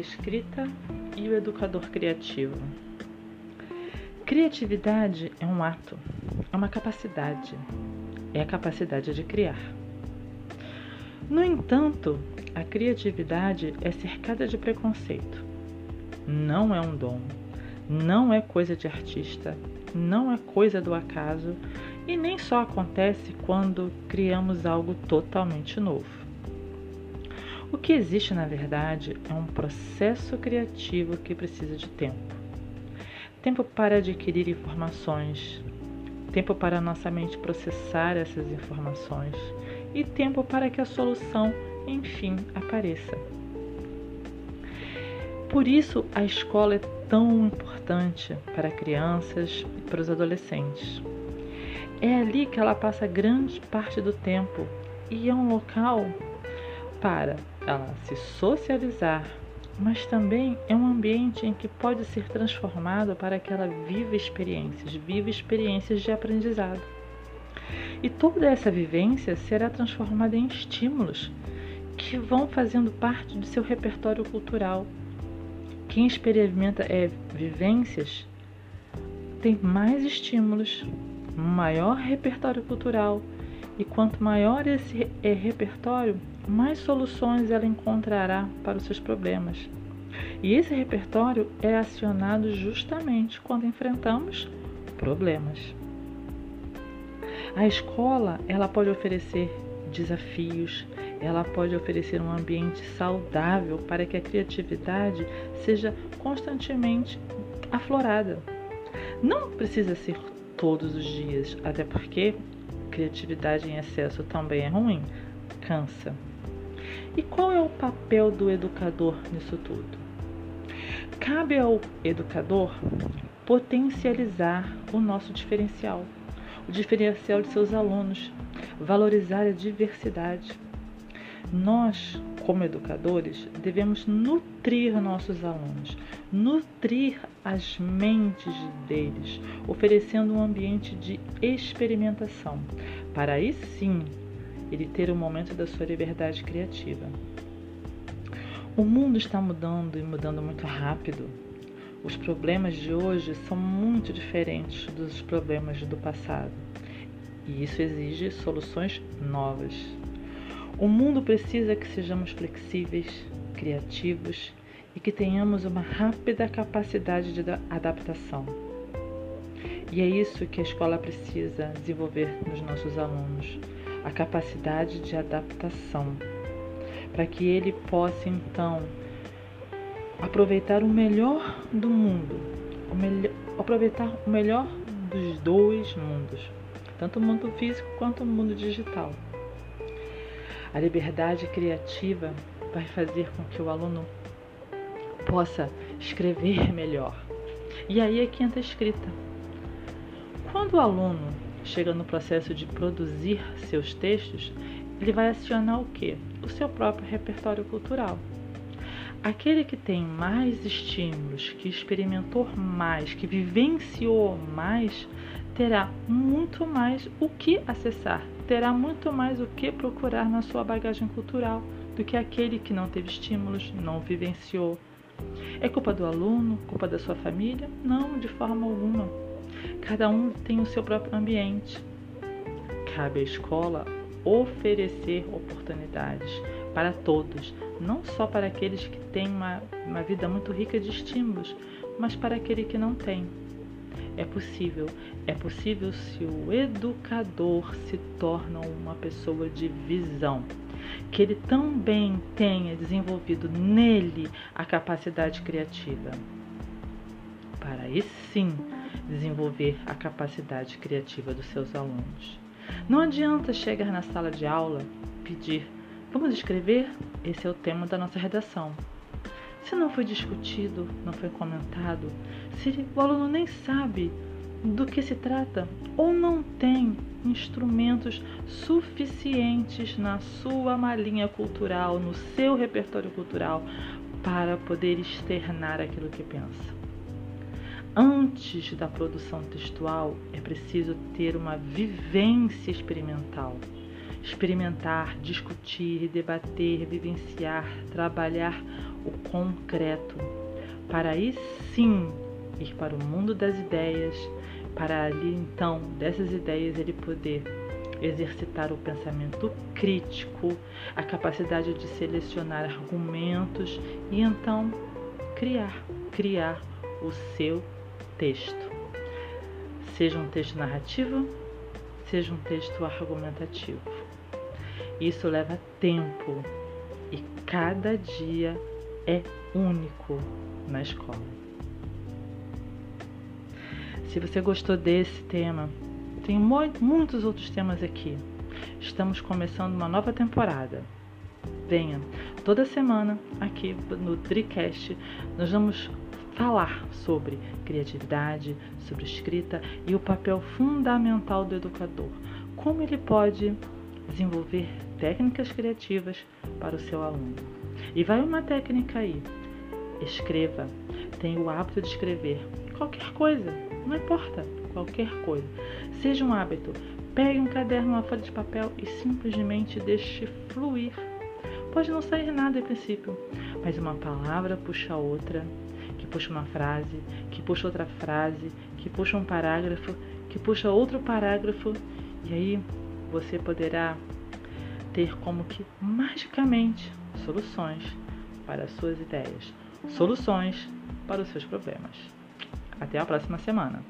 escrita e o educador criativo. Criatividade é um ato, é uma capacidade, é a capacidade de criar. No entanto, a criatividade é cercada de preconceito. Não é um dom, não é coisa de artista, não é coisa do acaso e nem só acontece quando criamos algo totalmente novo. O que existe, na verdade, é um processo criativo que precisa de tempo. Tempo para adquirir informações, tempo para nossa mente processar essas informações e tempo para que a solução, enfim, apareça. Por isso, a escola é tão importante para crianças e para os adolescentes. É ali que ela passa grande parte do tempo e é um local para ela se socializar, mas também é um ambiente em que pode ser transformado para que ela viva experiências, viva experiências de aprendizado. E toda essa vivência será transformada em estímulos que vão fazendo parte do seu repertório cultural. Quem experimenta é, vivências tem mais estímulos, maior repertório cultural, e quanto maior esse é repertório, mais soluções ela encontrará para os seus problemas. E esse repertório é acionado justamente quando enfrentamos problemas. A escola, ela pode oferecer desafios, ela pode oferecer um ambiente saudável para que a criatividade seja constantemente aflorada. Não precisa ser todos os dias, até porque criatividade em excesso também é ruim, cansa. E qual é o papel do educador nisso tudo? Cabe ao educador potencializar o nosso diferencial, o diferencial de seus alunos, valorizar a diversidade. Nós, como educadores, devemos nutrir nossos alunos, nutrir as mentes deles, oferecendo um ambiente de experimentação, para aí sim ele ter o um momento da sua liberdade criativa. O mundo está mudando e mudando muito rápido. Os problemas de hoje são muito diferentes dos problemas do passado e isso exige soluções novas. O mundo precisa que sejamos flexíveis, criativos e que tenhamos uma rápida capacidade de adaptação. E é isso que a escola precisa desenvolver nos nossos alunos a capacidade de adaptação, para que ele possa então aproveitar o melhor do mundo, o melhor, aproveitar o melhor dos dois mundos, tanto o mundo físico quanto o mundo digital. A liberdade criativa vai fazer com que o aluno possa escrever melhor. E aí é que entra a escrita. Quando o aluno chega no processo de produzir seus textos, ele vai acionar o que? O seu próprio repertório cultural. Aquele que tem mais estímulos, que experimentou mais, que vivenciou mais, terá muito mais o que acessar, terá muito mais o que procurar na sua bagagem cultural do que aquele que não teve estímulos, não vivenciou. É culpa do aluno, culpa da sua família? Não, de forma alguma. Cada um tem o seu próprio ambiente. Cabe à escola oferecer oportunidades para todos, não só para aqueles que têm uma, uma vida muito rica de estímulos, mas para aquele que não tem. É possível, é possível se o educador se torna uma pessoa de visão, que ele também tenha desenvolvido nele a capacidade criativa. Para aí sim desenvolver a capacidade criativa dos seus alunos. Não adianta chegar na sala de aula pedir: vamos escrever? Esse é o tema da nossa redação. Se não foi discutido, não foi comentado, se o aluno nem sabe do que se trata ou não tem instrumentos suficientes na sua malinha cultural, no seu repertório cultural, para poder externar aquilo que pensa. Antes da produção textual, é preciso ter uma vivência experimental. experimentar, discutir, debater, vivenciar, trabalhar o concreto, para aí sim ir para o mundo das ideias, para ali então dessas ideias ele poder exercitar o pensamento crítico, a capacidade de selecionar argumentos e então criar, criar o seu texto. Seja um texto narrativo, seja um texto argumentativo. Isso leva tempo e cada dia é único na escola. Se você gostou desse tema, tem muitos outros temas aqui. Estamos começando uma nova temporada. Venha, toda semana aqui no Dricast nós vamos falar sobre criatividade, sobre escrita e o papel fundamental do educador. Como ele pode desenvolver técnicas criativas para o seu aluno. E vai uma técnica aí. Escreva. Tenha o hábito de escrever qualquer coisa, não importa, qualquer coisa. Seja um hábito. Pegue um caderno, uma folha de papel e simplesmente deixe fluir. Pode não sair nada a princípio, mas uma palavra puxa outra, que puxa uma frase, que puxa outra frase, que puxa um parágrafo, que puxa outro parágrafo, e aí você poderá ter como que magicamente soluções para as suas ideias, soluções para os seus problemas. Até a próxima semana.